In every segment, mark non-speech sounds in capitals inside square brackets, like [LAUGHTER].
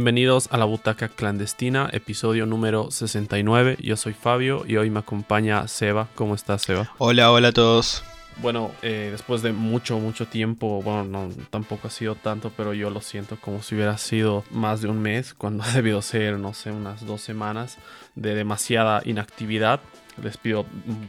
Bienvenidos a la Butaca Clandestina, episodio número 69. Yo soy Fabio y hoy me acompaña Seba. ¿Cómo estás, Seba? Hola, hola a todos. Bueno, eh, después de mucho, mucho tiempo, bueno, no, tampoco ha sido tanto, pero yo lo siento como si hubiera sido más de un mes, cuando [LAUGHS] ha debido ser, no sé, unas dos semanas de demasiada inactividad. Les pido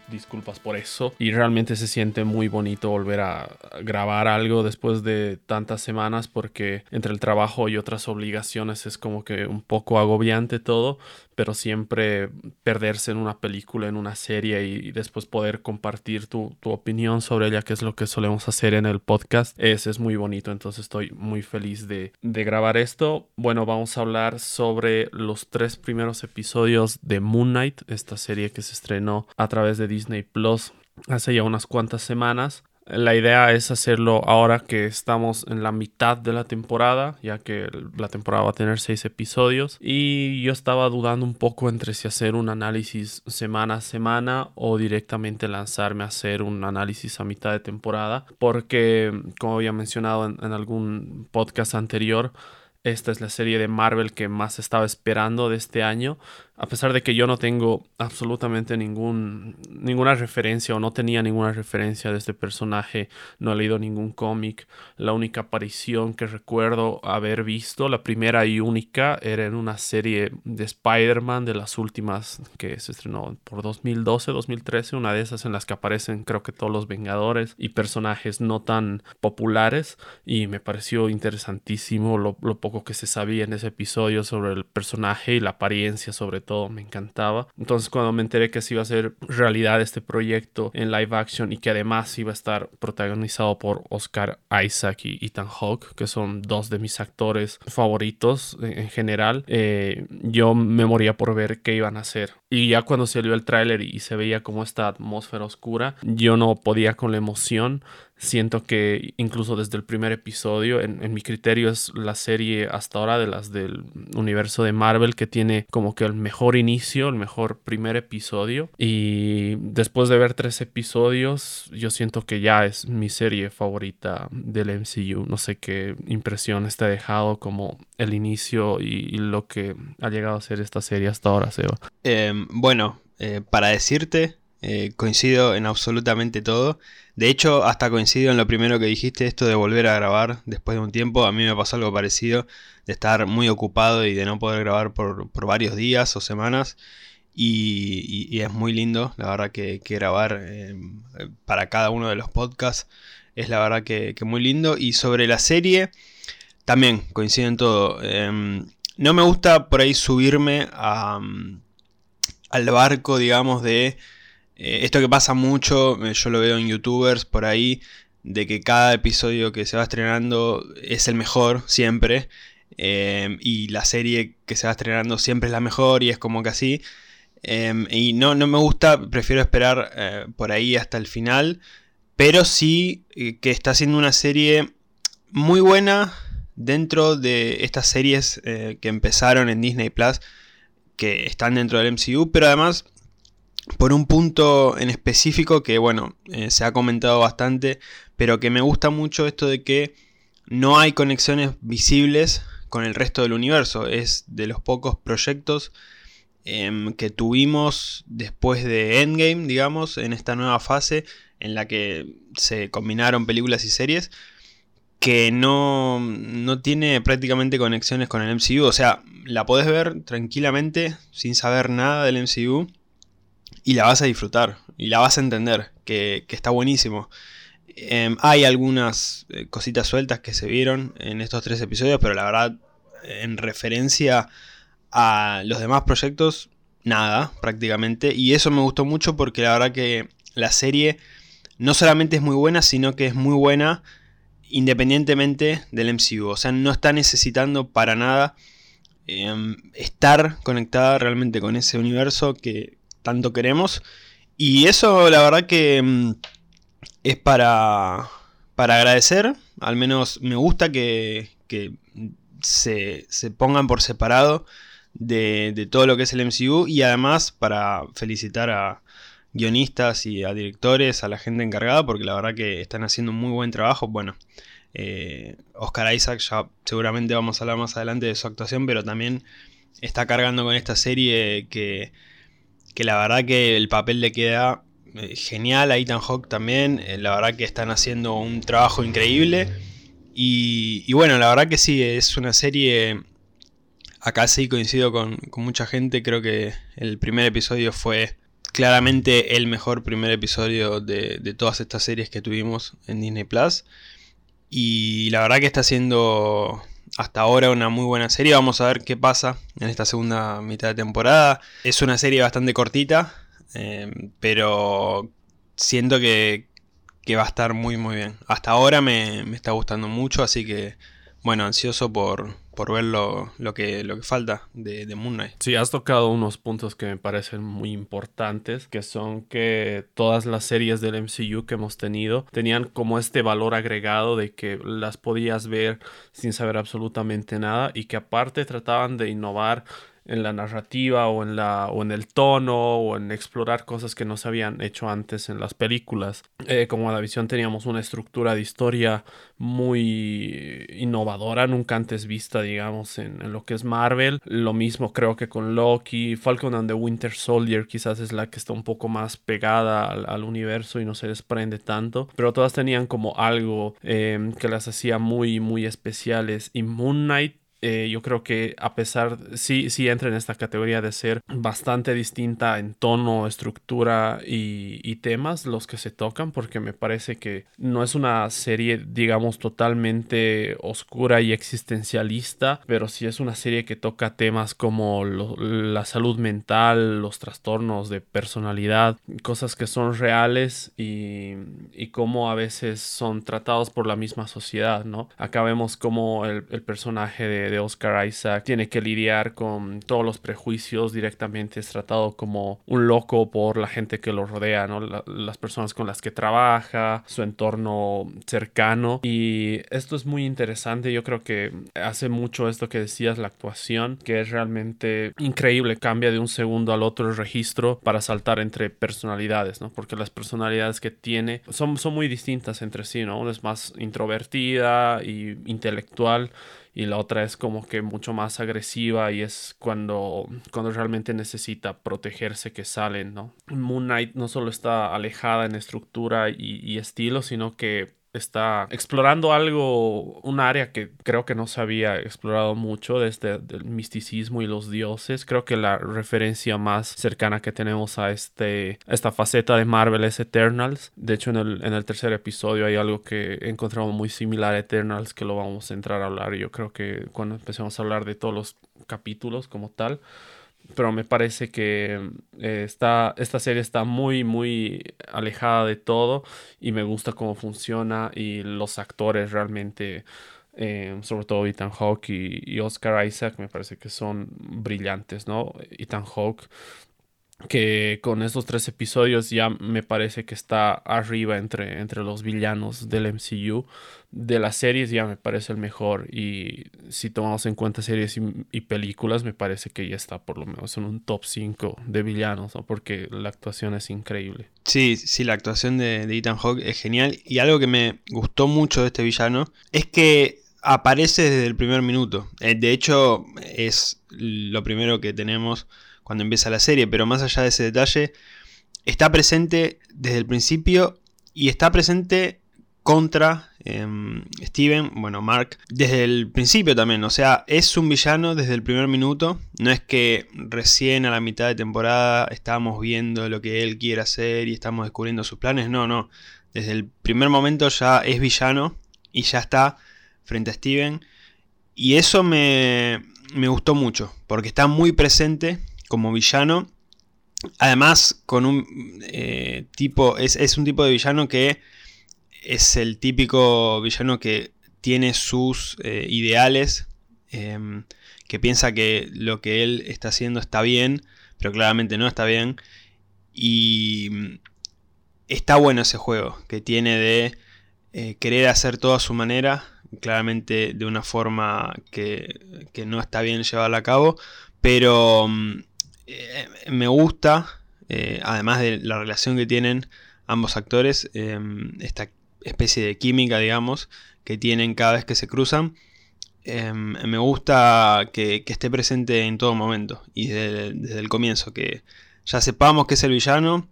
disculpas por eso. Y realmente se siente muy bonito volver a grabar algo después de tantas semanas porque entre el trabajo y otras obligaciones es como que un poco agobiante todo pero siempre perderse en una película, en una serie y, después poder compartir tu, opinión sobre ella, que es lo que solemos hacer en el podcast, es, es muy bonito. Entonces estoy muy feliz de, de grabar esto. Bueno, vamos a hablar sobre los tres primeros episodios de Moon Knight, esta serie que se estrenó a través de Disney Plus hace ya unas cuantas semanas. La idea es hacerlo ahora que estamos en la mitad de la temporada, ya que la temporada va a tener seis episodios. Y yo estaba dudando un poco entre si hacer un análisis semana a semana o directamente lanzarme a hacer un análisis a mitad de temporada. Porque, como había mencionado en, en algún podcast anterior, esta es la serie de Marvel que más estaba esperando de este año a pesar de que yo no tengo absolutamente ningún, ninguna referencia o no tenía ninguna referencia de este personaje, no he leído ningún cómic, la única aparición que recuerdo haber visto, la primera y única, era en una serie de Spider-Man de las últimas que se estrenó por 2012, 2013, una de esas en las que aparecen creo que todos los Vengadores y personajes no tan populares y me pareció interesantísimo lo, lo poco que se sabía en ese episodio sobre el personaje y la apariencia sobre todo me encantaba. Entonces cuando me enteré que se iba a ser realidad este proyecto en live action y que además iba a estar protagonizado por Oscar Isaac y Ethan Hawke, que son dos de mis actores favoritos en, general, eh, yo me moría por ver qué iban a hacer. Y ya cuando salió el tráiler y se veía como esta atmósfera oscura, yo no podía con la emoción Siento que incluso desde el primer episodio, en, mi criterio es la serie hasta ahora de las del universo de Marvel que tiene como que el mejor inicio, el mejor primer episodio. Y después de ver tres episodios, yo siento que ya es mi serie favorita del MCU. No sé qué impresión está dejado como el inicio y, lo que ha llegado a ser esta serie hasta ahora, Seba. Em, bueno, eh, para decirte, eh, coincido en absolutamente todo. De hecho, hasta coincido en lo primero que dijiste, esto de volver a grabar después de un tiempo. A mí me pasó algo parecido, de estar muy ocupado y de no poder grabar por, varios días o semanas. Y, es muy lindo, la verdad que, grabar eh, para cada uno de los podcasts es la verdad que, muy lindo. Y sobre la serie, también coincido en todo. Em, no me gusta por ahí subirme al barco, digamos, de eh, esto que pasa mucho, eh, yo lo veo en youtubers por ahí, de que cada episodio que se va estrenando es el mejor siempre. Eh, y la serie que se va estrenando siempre es la mejor y es como que así. y no, no me gusta, prefiero esperar por ahí hasta el final. Pero sí que está siendo una serie muy buena dentro de estas series que empezaron en Disney Plus, que están dentro del MCU, pero además por un punto en específico que, bueno, eh, se ha comentado bastante, pero que me gusta mucho esto de que no hay conexiones visibles con el resto del universo. Es de los pocos proyectos em, que tuvimos después de Endgame, digamos, en esta nueva fase en la que se combinaron películas y series, que no, no tiene prácticamente conexiones con el MCU. O sea, la podés ver tranquilamente sin saber nada del MCU y la vas a disfrutar y la vas a entender, que, está buenísimo. Em, hay algunas eh, cositas sueltas que se vieron en estos tres episodios, pero la verdad, en referencia a los demás proyectos, nada, prácticamente. Y eso me gustó mucho porque la verdad que la serie no solamente es muy buena, sino que es muy buena independientemente del MCU. O sea, no está necesitando para nada em, estar conectada realmente con ese universo que, tanto queremos. Y eso la verdad que mm, es para, para agradecer. Al menos me gusta que, se, pongan por separado de, de, todo lo que es el MCU. Y además para felicitar a guionistas y a directores, a la gente encargada, porque la verdad que están haciendo un muy buen trabajo. Bueno, Eh, Oscar Isaac, ya seguramente vamos a hablar más adelante de su actuación, pero también está cargando con esta serie que, que la verdad que el papel le queda eh, genial a Ethan Hawke también. Eh, la verdad que están haciendo un trabajo increíble. Y, bueno, la verdad que sí, es una serie. Acá sí coincido con, mucha gente. Creo que el primer episodio fue claramente el mejor primer episodio de, todas estas series que tuvimos en Disney Plus. Y la verdad que está siendo hasta ahora una muy buena serie. Vamos a ver qué pasa en esta segunda mitad de temporada. Es una serie bastante cortita, eh, pero siento que, va a estar muy muy bien. Hasta ahora me, está gustando mucho, así que bueno, ansioso por, por ver lo, que, lo que falta de, de, Moon Knight. Sí, has tocado unos puntos que me parecen muy importantes, que son que todas las series del MCU que hemos tenido tenían como este valor agregado de que las podías ver sin saber absolutamente nada y que aparte trataban de innovar en la narrativa o en, la, o en el tono o en explorar cosas que no se habían hecho antes en las películas. Eh, como la visión teníamos una estructura de historia muy innovadora, nunca antes vista, digamos, en, lo que es Marvel. Lo mismo creo que con Loki, Falcon and the Winter Soldier quizás es la que está un poco más pegada al, universo y no se desprende tanto, pero todas tenían como algo eh, que las hacía muy, muy especiales. Y Moon Knight eh, yo creo que a pesar, sí, sí entra en esta categoría de ser bastante distinta en tono, estructura y, temas los que se tocan, porque me parece que no es una serie, digamos, totalmente oscura y existencialista, pero sí es una serie que toca temas como la salud mental, los trastornos de personalidad, cosas que son reales y, y cómo a veces son tratados por la misma sociedad, ¿no? Acá vemos como el personaje de de Oscar Isaac tiene que lidiar con todos los prejuicios directamente, es tratado como un loco por la gente que lo rodea, ¿no? las personas con las que trabaja, su entorno cercano y esto es muy interesante, yo creo que hace mucho esto que decías, la actuación, que es realmente increíble, cambia de un segundo al otro el registro para saltar entre personalidades, ¿no? Porque las personalidades que tiene son, son muy distintas entre sí, ¿no? Una es más introvertida y intelectual y la otra es como que mucho más agresiva y es cuando, cuando realmente necesita protegerse que salen, ¿no? Moon Knight no solo está alejada en estructura y estilo, sino que está explorando algo, un área que creo que no se había explorado mucho desde el misticismo y los dioses. Creo que la referencia más cercana que tenemos a este, esta faceta de Marvel es Eternals. De hecho, en el, en el tercer episodio hay algo que encontramos muy similar a Eternals que lo vamos a entrar a hablar. Yo creo que cuando empecemos a hablar de todos los capítulos como tal, pero me parece que eh, esta serie está muy, muy alejada de todo y me gusta cómo funciona y los actores realmente, eh, sobre todo Ethan Hawke y, y, Oscar Isaac, me parece que son brillantes, ¿no? Ethan Hawke que con estos tres episodios ya me parece que está arriba entre, entre los villanos del MCU. De las series ya me parece el mejor y si tomamos en cuenta series y, películas me parece que ya está por lo menos en un top 5 de villanos, porque la actuación es increíble. Sí, sí, la actuación de, Ethan Hawke es genial y algo que me gustó mucho de este villano es que aparece desde el primer minuto. Eh, de hecho es lo primero que tenemos cuando empieza la serie, pero más allá de ese detalle, está presente desde el principio y está presente contra em, Steven, bueno, Mark, desde el principio también. O sea, es un villano desde el primer minuto. No es que recién a la mitad de temporada estamos viendo lo que él quiere hacer y estamos descubriendo sus planes. No, no. Desde el primer momento ya es villano y ya está frente a Steven. Y eso me, me gustó mucho, porque está muy presente como villano. Además, con un eh, tipo. Es, un tipo de villano que es el típico villano que tiene sus eh, ideales. Em, que piensa que lo que él está haciendo está bien. Pero claramente no está bien. Y mm, está bueno ese juego. Que tiene de eh, querer hacer todo a su manera. Claramente de una forma que, que no está bien llevarla a cabo. Pero mm, eh, me gusta, eh, además de la relación que tienen ambos actores, em, esta especie de química, digamos, que tienen cada vez que se cruzan. Em, me gusta que, esté presente en todo momento y desde, el comienzo, que ya sepamos que es el villano,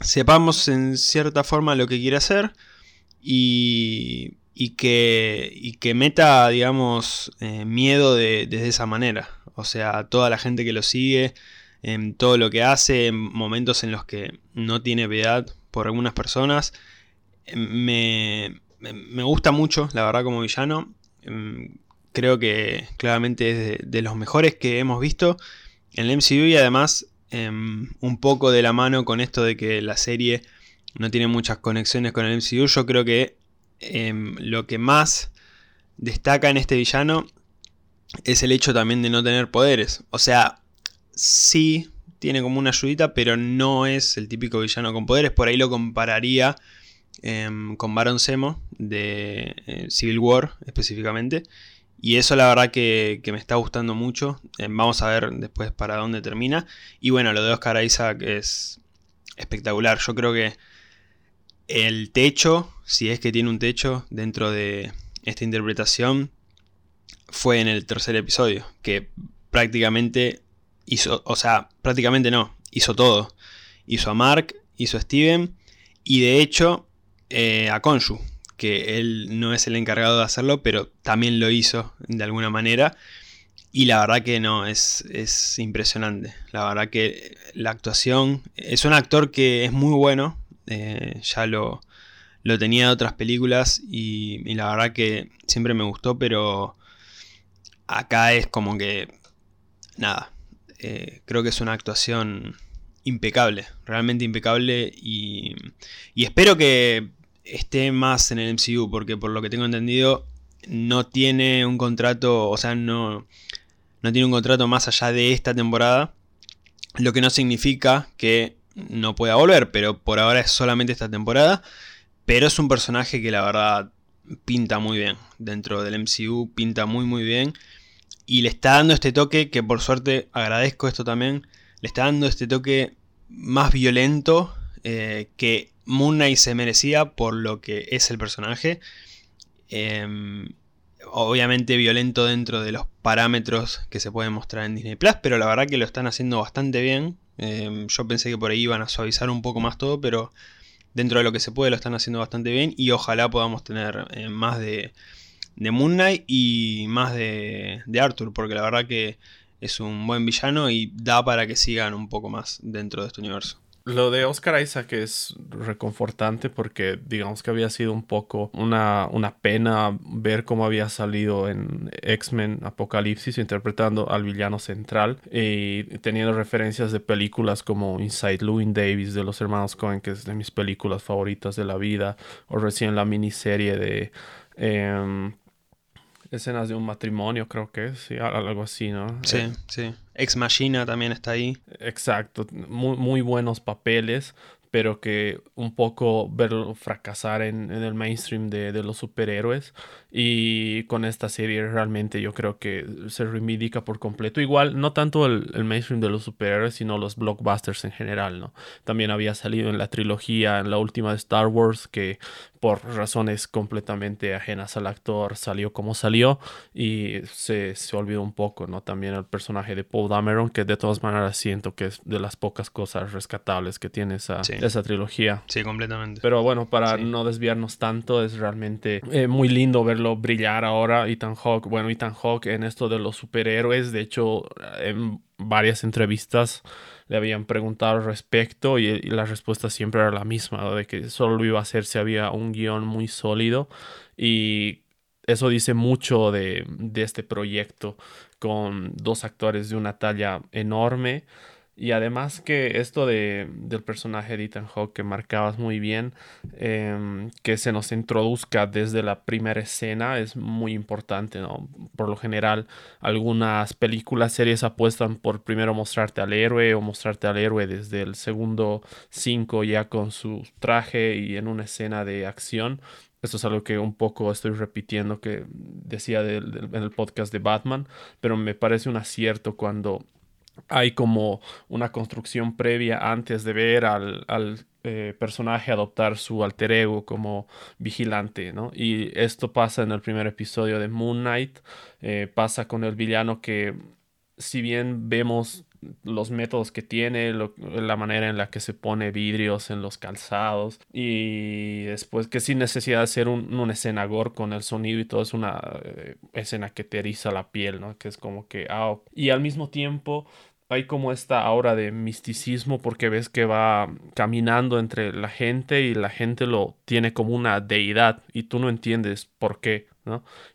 sepamos en cierta forma lo que quiere hacer y, que, que meta, digamos, eh, miedo desde esa manera. O sea, toda la gente que lo sigue, en todo lo que hace, en momentos en los que no tiene piedad por algunas personas. Me, me, gusta mucho, la verdad, como villano. Em, creo que claramente es de, los mejores que hemos visto en el MCU y además em, un poco de la mano con esto de que la serie no tiene muchas conexiones con el MCU. Yo creo que em, lo que más destaca en este villano es el hecho también de no tener poderes. O sea, sí tiene como una ayudita, pero no es el típico villano con poderes. Por ahí lo compararía em, con Baron Zemo de eh, Civil War específicamente. Y eso la verdad que, me está gustando mucho. Em, vamos a ver después para dónde termina. Y bueno, lo de Oscar Isaac es espectacular. Yo creo que el techo, si es que tiene un techo dentro de esta interpretación, fue en el tercer episodio. Que prácticamente hizo, o sea, prácticamente no, hizo todo. Hizo a Mark, hizo a Steven y de hecho eh, a Konshu, que él no es el encargado de hacerlo, pero también lo hizo de alguna manera. Y la verdad que no, es, es impresionante. La verdad que la actuación, es un actor que es muy bueno, eh, ya lo, lo tenía de otras películas y, y, la verdad que siempre me gustó, pero acá es como que nada, eh, creo que es una actuación impecable, realmente impecable y, espero que esté más en el MCU porque por lo que tengo entendido no tiene un contrato, o sea, no, no tiene un contrato más allá de esta temporada, lo que no significa que no pueda volver, pero por ahora es solamente esta temporada, pero es un personaje que la verdad pinta muy bien dentro del MCU, pinta muy muy bien y le está dando este toque, que por suerte agradezco esto también, le está dando este toque más violento eh, que Moon Knight se merecía por lo que es el personaje. Em, obviamente violento dentro de los parámetros que se pueden mostrar en Disney Plus, pero la verdad que lo están haciendo bastante bien. Em, yo pensé que por ahí iban a suavizar un poco más todo, pero dentro de lo que se puede lo están haciendo bastante bien y ojalá podamos tener eh, más de de Moon Knight y más de, de Arthur, porque la verdad que es un buen villano y da para que sigan un poco más dentro de este universo. Lo de Oscar Isaac es reconfortante porque digamos que había sido un poco una, una pena ver cómo había salido en X-Men Apocalipsis interpretando al villano central y teniendo referencias de películas como Inside Louis Davis de los hermanos Cohen, que es de mis películas favoritas de la vida, o recién la miniserie de... Em, escenas de un matrimonio, creo que es, algo así, ¿no? Sí, eh, sí. Ex Machina también está ahí. Exacto, muy, muy buenos papeles pero que un poco verlo fracasar en, el mainstream de, los superhéroes. Y con esta serie realmente yo creo que se reivindica por completo. Igual, no tanto el, mainstream de los superhéroes, sino los blockbusters en general, ¿no? También había salido en la trilogía, en la última de Star Wars, que por razones completamente ajenas al actor salió como salió y se, se olvidó un poco, ¿no? También el personaje de Paul Dameron, que de todas maneras siento que es de las pocas cosas rescatables que tiene esa, esa trilogía. Sí, completamente. Pero bueno, para no desviarnos tanto, es realmente eh, muy lindo verlo brillar ahora, Ethan Hawke. Bueno, Ethan Hawke en esto de los superhéroes, de hecho, en varias entrevistas le habían preguntado al respecto y, la respuesta siempre era la misma, de que solo lo iba a hacer si había un guion muy sólido. Y eso dice mucho de, de este proyecto con dos actores de una talla enorme y además que esto de, del personaje de Ethan Hawke que marcabas muy bien, em, que se nos introduzca desde la primera escena es muy importante, ¿no? Por lo general, algunas películas, series apuestan por primero mostrarte al héroe o mostrarte al héroe desde el segundo cinco ya con su traje y en una escena de acción. Esto es algo que un poco estoy repitiendo que decía en el podcast de Batman, pero me parece un acierto cuando hay como una construcción previa antes de ver al, eh, personaje adoptar su alter ego como vigilante, ¿no? Y esto pasa en el primer episodio de Moon Knight, eh, pasa con el villano que si bien vemos los métodos que tiene, la manera en la que se pone vidrios en los calzados y después que sin necesidad de hacer un, escena gore con el sonido y todo es una eh, escena que te eriza la piel, ¿no? Que es como que, ah, y al mismo tiempo hay como esta aura de misticismo porque ves que va caminando entre la gente y la gente lo tiene como una deidad y tú no entiendes por qué,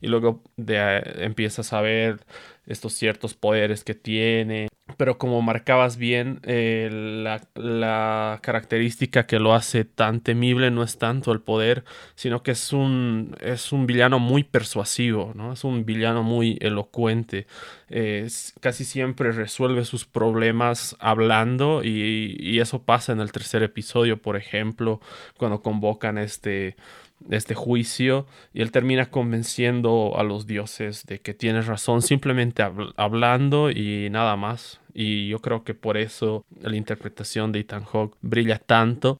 Y luego de, empiezas a ver estos ciertos poderes que tiene. Pero como marcabas bien, eh, la, característica que lo hace tan temible no es tanto el poder, sino que es un, es un villano muy persuasivo, ¿no? Es un villano muy elocuente. casi siempre resuelve sus problemas hablando y, y eso pasa en el tercer episodio, por ejemplo, cuando convocan este este juicio y él termina convenciendo a los dioses de que tienes razón simplemente hablando y nada más. Y yo creo que por eso la interpretación de Ethan Hawke brilla tanto.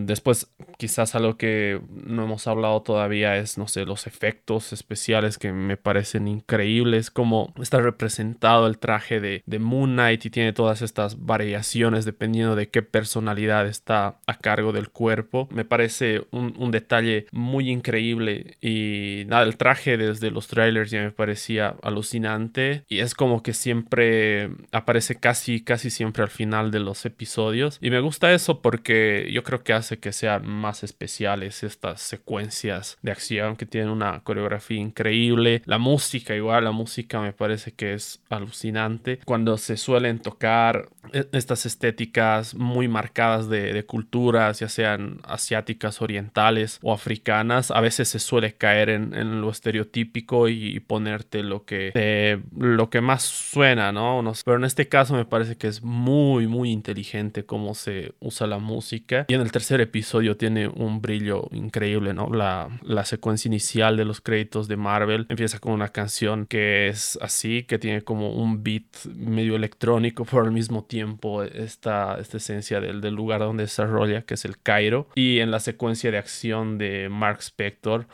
después, quizás algo que no hemos hablado todavía es, no sé, los efectos especiales que me parecen increíbles. Como está representado el traje de, de Moon Knight y tiene todas estas variaciones dependiendo de qué personalidad está a cargo del cuerpo. Me parece un, un detalle muy increíble. Y nada, el traje desde los trailers ya me parecía alucinante. Y es como que siempre aparece casi, casi siempre al final de los episodios. Y me gusta eso porque yo creo que hace que sean más especiales estas secuencias de acción que tienen una coreografía increíble. La música, igual, la música me parece que es alucinante. Cuando se suelen tocar e, estas estéticas muy marcadas de, culturas, ya sean asiáticas, orientales o africanas, a veces se suele caer en, lo estereotípico y, ponerte lo que, eh, lo que más suena, ¿no? Pero en este caso, me parece que es muy, muy inteligente cómo se usa la música. Y en el tercer episodio tiene un brillo increíble, ¿no? La, la secuencia inicial de los créditos de Marvel empieza con una canción que es así, que tiene como un beat medio electrónico, pero al mismo tiempo esta, esta esencia del, del lugar donde desarrolla, que es el Cairo. Y en la secuencia de acción de Mark Spector,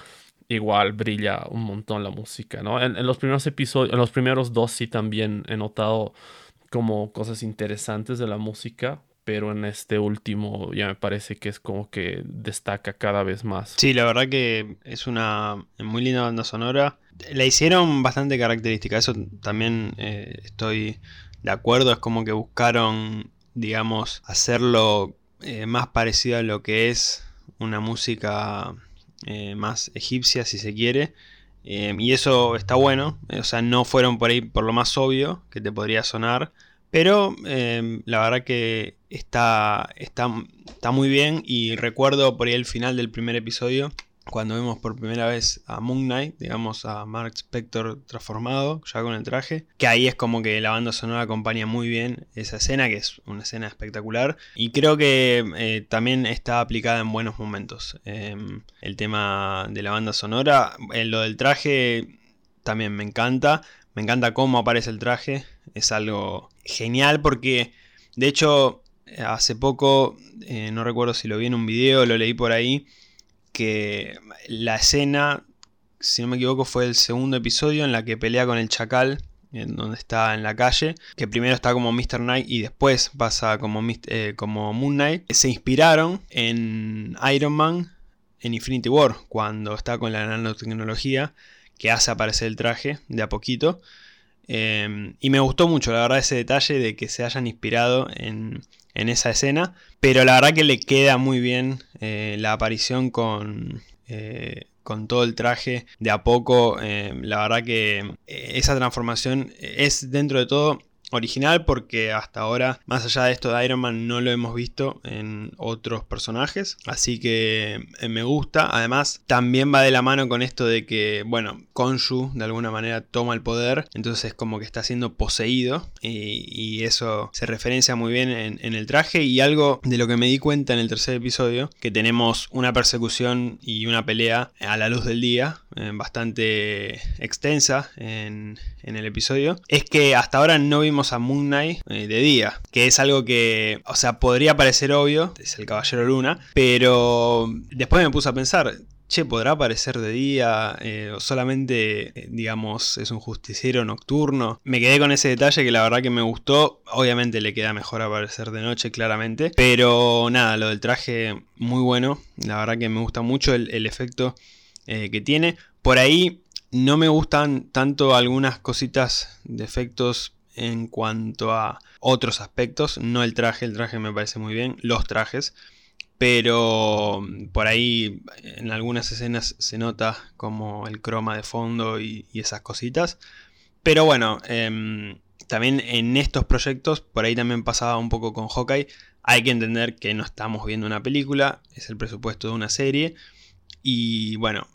igual brilla un montón la música, ¿no? En, en, los primeros episodios, en los primeros dos sí también he notado como cosas interesantes de la música, pero en este último ya me parece que es como que destaca cada vez más. Sí, la verdad que es una muy linda banda sonora. La hicieron bastante característica, eso también eh, estoy de acuerdo, es como que buscaron, digamos, hacerlo eh, más parecido a lo que es una música eh, más egipcia, si se quiere. Em, y eso está bueno, o sea, no fueron por ahí por lo más obvio que te podría sonar, pero em, la verdad que está, está, está muy bien y recuerdo por ahí el final del primer episodio cuando vemos por primera vez a Moon Knight, digamos a Mark Spector transformado, ya con el traje, que ahí es como que la banda sonora acompaña muy bien esa escena, que es una escena espectacular, y creo que eh, también está aplicada en buenos momentos. Em, el tema de la banda sonora, eh, lo del traje también me encanta, me encanta cómo aparece el traje, es algo genial porque, de hecho, hace poco, eh, no recuerdo si lo vi en un video, lo leí por ahí, que la escena, si no me equivoco, fue el segundo episodio en la que pelea con el chacal, en donde está en la calle, que primero está como Mr. Knight y después pasa como, eh, como Moon Knight, se inspiraron en Iron Man en Infinity War, cuando está con la nanotecnología que hace aparecer el traje de a poquito. Em, y me gustó mucho, la verdad, ese detalle de que se hayan inspirado en, en esa escena. Pero la verdad que le queda muy bien eh, la aparición con, eh, con todo el traje de a poco. Eh, la verdad que esa transformación es dentro de todo original porque hasta ahora, más allá de esto de Iron Man, no lo hemos visto en otros personajes. Así que eh, me gusta. Además, también va de la mano con esto de que, bueno, Konshu de alguna manera toma el poder. Entonces es como que está siendo poseído. Y, eso se referencia muy bien en, el traje. Y algo de lo que me di cuenta en el tercer episodio, que tenemos una persecución y una pelea a la luz del día eh, bastante extensa en, el episodio, es que hasta ahora no vimos a Moon Knight eh, de día, que es algo que, o sea, podría parecer obvio, es el Caballero Luna, pero después me puse a pensar, che, ¿podrá aparecer de día? Eh, o solamente, eh, digamos, es un justiciero nocturno. Me quedé con ese detalle que la verdad que me gustó. Obviamente le queda mejor aparecer de noche, claramente. Pero nada, lo del traje, muy bueno. La verdad que me gusta mucho el, efecto que tiene. Por ahí no me gustan tanto algunas cositas de efectos en cuanto a otros aspectos. No el traje, el traje me parece muy bien. Los trajes pero por ahí en algunas escenas se nota como el croma de fondo y, esas cositas. Pero bueno, em, también en estos proyectos, por ahí también pasaba un poco con Hawkeye, hay que entender que no estamos viendo una película, es el presupuesto de una serie y bueno,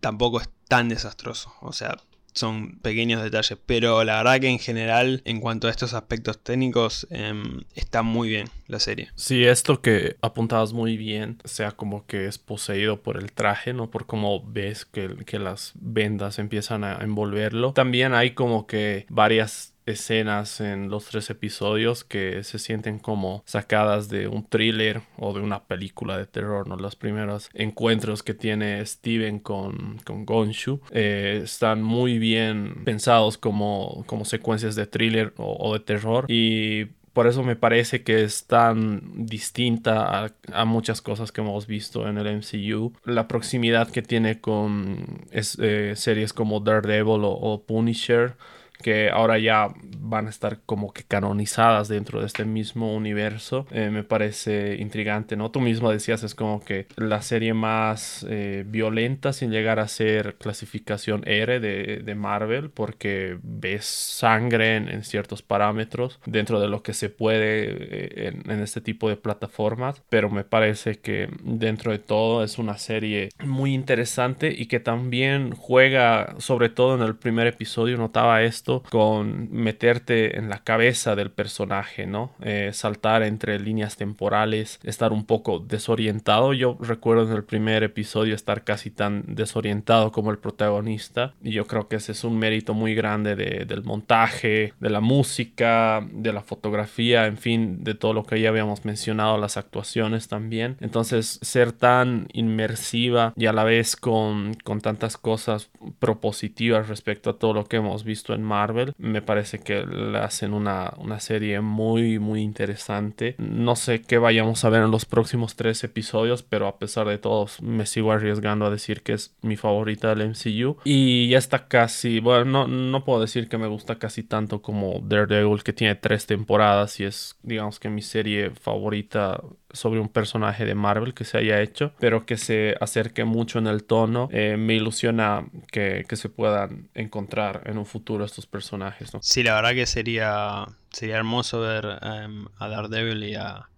tampoco es tan desastroso. O sea, son pequeños detalles, pero la verdad que en general, en cuanto a estos aspectos técnicos, em, está muy bien la serie. Sí, esto que apuntabas muy bien, sea como que es poseído por el traje, ¿no? Por cómo ves que, que las vendas empiezan a envolverlo. También hay como que varias escenas en los tres episodios que se sienten como sacadas de un thriller o de una película de terror, ¿no? Los primeros encuentros que tiene Steven con, con Gonshu eh, están muy bien pensados como, como secuencias de thriller o, de terror y por eso me parece que es tan distinta a, muchas cosas que hemos visto en el MCU. La proximidad que tiene con eh, series como Daredevil o Punisher que ahora ya van a estar como que canonizadas dentro de este mismo universo. Eh, me parece intrigante, ¿no? Tú mismo decías, es como que la serie más eh, violenta sin llegar a ser clasificación R de, de Marvel, porque ves sangre en, ciertos parámetros dentro de lo que se puede eh, en, en este tipo de plataformas, pero me parece que dentro de todo es una serie muy interesante y que también juega, sobre todo en el primer episodio, notaba esto con meterte en la cabeza del personaje, ¿no? Eh, saltar entre líneas temporales, estar un poco desorientado. Yo recuerdo en el primer episodio estar casi tan desorientado como el protagonista y yo creo que ese es un mérito muy grande del montaje, de la música, de la fotografía, en fin, de todo lo que ya habíamos mencionado, las actuaciones también. Entonces, ser tan inmersiva y a la vez con, con tantas cosas propositivas respecto a todo lo que hemos visto en Marvel. Me parece que le hacen una, serie muy, muy interesante. No sé qué vayamos a ver en los próximos tres episodios, pero a pesar de todo, me sigo arriesgando a decir que es mi favorita del MCU. Y ya está casi, bueno, no, no puedo decir que me gusta casi tanto como Daredevil, que tiene tres temporadas y es, digamos que mi serie favorita sobre un personaje de Marvel que se haya hecho, pero que se acerque mucho en el tono. Eh, me ilusiona que, se puedan encontrar en un futuro estos personajes. Sí, la verdad que sería, sería hermoso ver em, a Daredevil y a,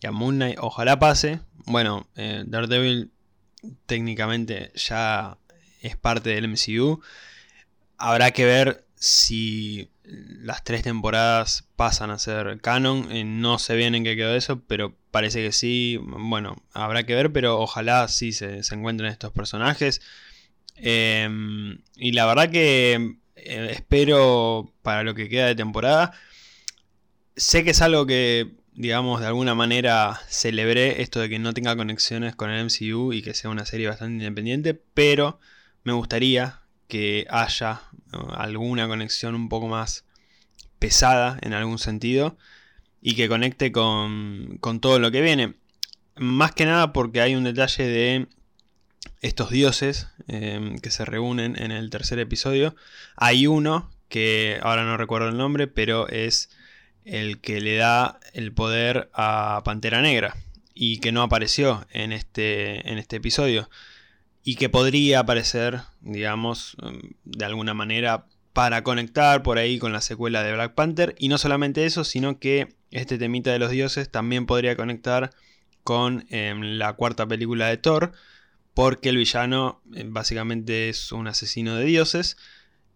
y a Moon Knight. Ojalá pase. Bueno, eh, Daredevil técnicamente ya es parte del MCU. Habrá que ver si las tres temporadas pasan a ser canon. Eh, no sé bien en qué quedó eso, pero parece que sí. Bueno, habrá que ver, pero ojalá sí se, encuentren estos personajes. Em, y la verdad que eh, espero para lo que queda de temporada. Sé que es algo que, digamos, de alguna manera celebré esto de que no tenga conexiones con el MCU y que sea una serie bastante independiente, pero me gustaría que haya alguna conexión un poco más pesada en algún sentido y que conecte con, todo lo que viene. Más que nada porque hay un detalle de estos dioses em, que se reúnen en el tercer episodio. Hay uno que ahora no recuerdo el nombre, pero es el que le da el poder a Pantera Negra y que no apareció en este, en este episodio y que podría aparecer, digamos, em, de alguna manera para conectar por ahí con la secuela de Black Panther. Y no solamente eso, sino que este temita de los dioses también podría conectar con em, la cuarta película de Thor, porque el villano eh, básicamente es un asesino de dioses.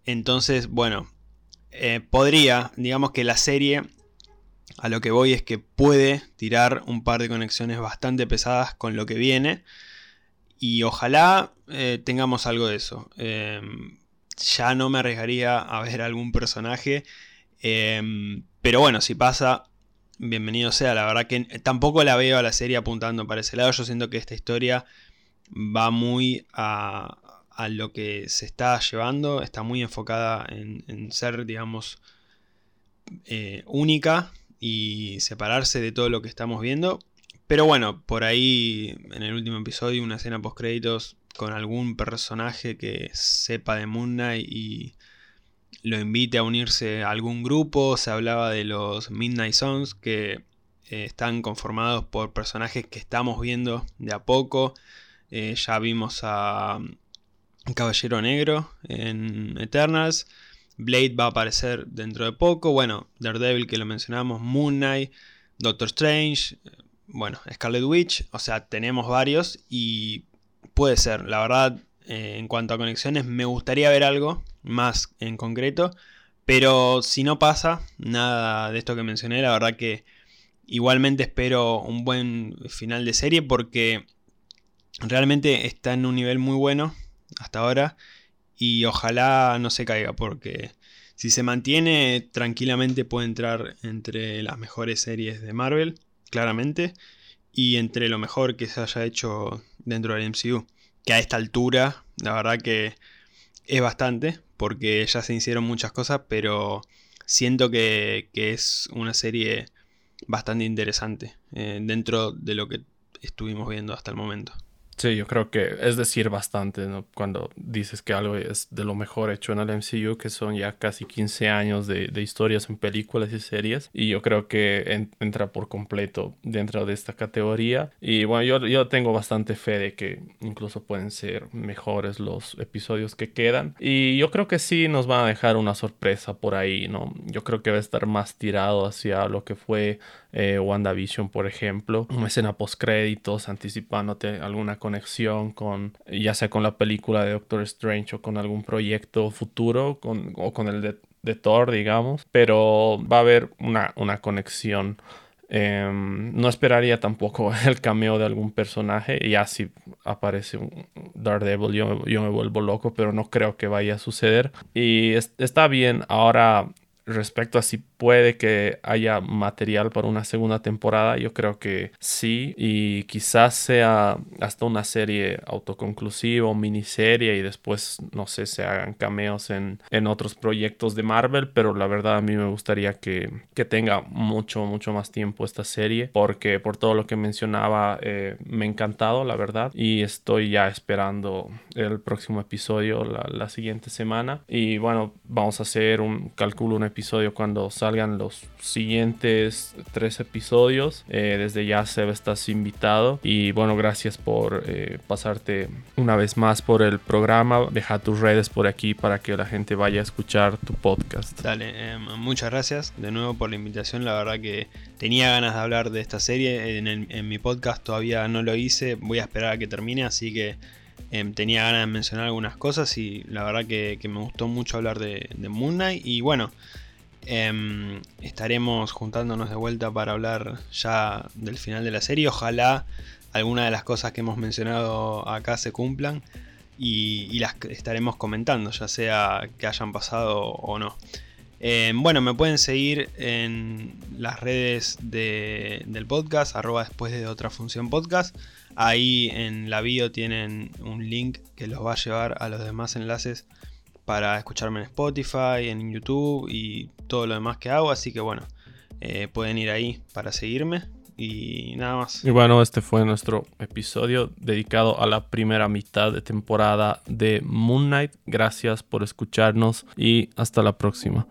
Entonces, bueno, eh, podría, digamos que la serie, a lo que voy es que puede tirar un par de conexiones bastante pesadas con lo que viene Y ojalá eh, tengamos algo de eso. Em, ya no me arriesgaría a ver algún personaje. Em, pero bueno, si pasa, bienvenido sea. La verdad que tampoco la veo a la serie apuntando para ese lado. Yo siento que esta historia va muy a, lo que se está llevando. Está muy enfocada en, ser, digamos, eh, única y separarse de todo lo que estamos viendo. Pero bueno, por ahí en el último episodio, una escena post créditos con algún personaje que sepa de Moon Knight y lo invite a unirse a algún grupo. Se hablaba de los Midnight Sons que eh, están conformados por personajes que estamos viendo de a poco. Eh, ya vimos a Caballero Negro en Eternals. Blade va a aparecer dentro de poco. Bueno, Daredevil que lo mencionamos. Moon Knight. Doctor Strange. Bueno, Scarlet Witch. O sea, tenemos varios y puede ser. La verdad, eh, en cuanto a conexiones, me gustaría ver algo más en concreto. Pero si no pasa nada de esto que mencioné, la verdad que igualmente espero un buen final de serie porque realmente está en un nivel muy bueno hasta ahora y ojalá no se caiga porque si se mantiene tranquilamente puede entrar entre las mejores series de Marvel, claramente, y entre lo mejor que se haya hecho dentro del MCU que a esta altura, la verdad que es bastante, porque ya se hicieron muchas cosas, pero siento que, es una serie bastante interesante eh, dentro de lo que estuvimos viendo hasta el momento. Sí, yo creo que es decir bastante ¿no? cuando dices que algo es de lo mejor hecho en el MCU, que son ya casi 15 años de, de historias en películas y series, y yo creo que entra por completo dentro de esta categoría. Y bueno, yo, yo tengo bastante fe de que incluso pueden ser mejores los episodios que quedan, y yo creo que sí nos van a dejar una sorpresa por ahí, ¿no? Yo creo que va a estar más tirado hacia lo que fue eh, WandaVision, por ejemplo, una escena post créditos anticipándote alguna conexión con, ya sea con la película de Doctor Strange o con algún proyecto futuro con, o con el de, Thor, digamos, pero va a haber una, una conexión. Em, no esperaría tampoco [LAUGHS] el cameo de algún personaje. Ya si aparece un Daredevil, yo, yo me vuelvo loco, pero no creo que vaya a suceder. Y está bien. Ahora, respecto a si puede que haya material para una segunda temporada, yo creo que sí y quizás sea hasta una serie autoconclusiva o miniserie y después no sé se hagan cameos en, en otros proyectos de Marvel, pero la verdad a mí me gustaría que, que tenga mucho mucho más tiempo esta serie porque por todo lo que mencionaba eh, me ha encantado la verdad y estoy ya esperando el próximo episodio la, la siguiente semana. Y bueno vamos a hacer un cálculo un episodio cuando los siguientes tres episodios. Eh, desde ya, Seb, estás invitado. Y bueno, gracias por eh, pasarte una vez más por el programa. Deja tus redes por aquí para que la gente vaya a escuchar tu podcast. Dale, em, muchas gracias de nuevo por la invitación. La verdad que tenía ganas de hablar de esta serie. En, en mi podcast todavía no lo hice. Voy a esperar a que termine, así que Em, tenía ganas de mencionar algunas cosas y la verdad que, me gustó mucho hablar de, de Moon Knight. Y bueno, em, estaremos juntándonos de vuelta para hablar ya del final de la serie. Ojalá alguna de las cosas que hemos mencionado acá se cumplan y, las estaremos comentando, ya sea que hayan pasado o no. Em, bueno, me pueden seguir en las redes del podcast, arroba después de otra función podcast. Ahí en la bio tienen un link que los va a llevar a los demás enlaces para escucharme en Spotify, en YouTube y todo lo demás que hago. Así que bueno, eh, pueden ir ahí para seguirme y nada más. Y bueno, este fue nuestro episodio dedicado a la primera mitad de temporada de Moon Knight. Gracias por escucharnos y hasta la próxima.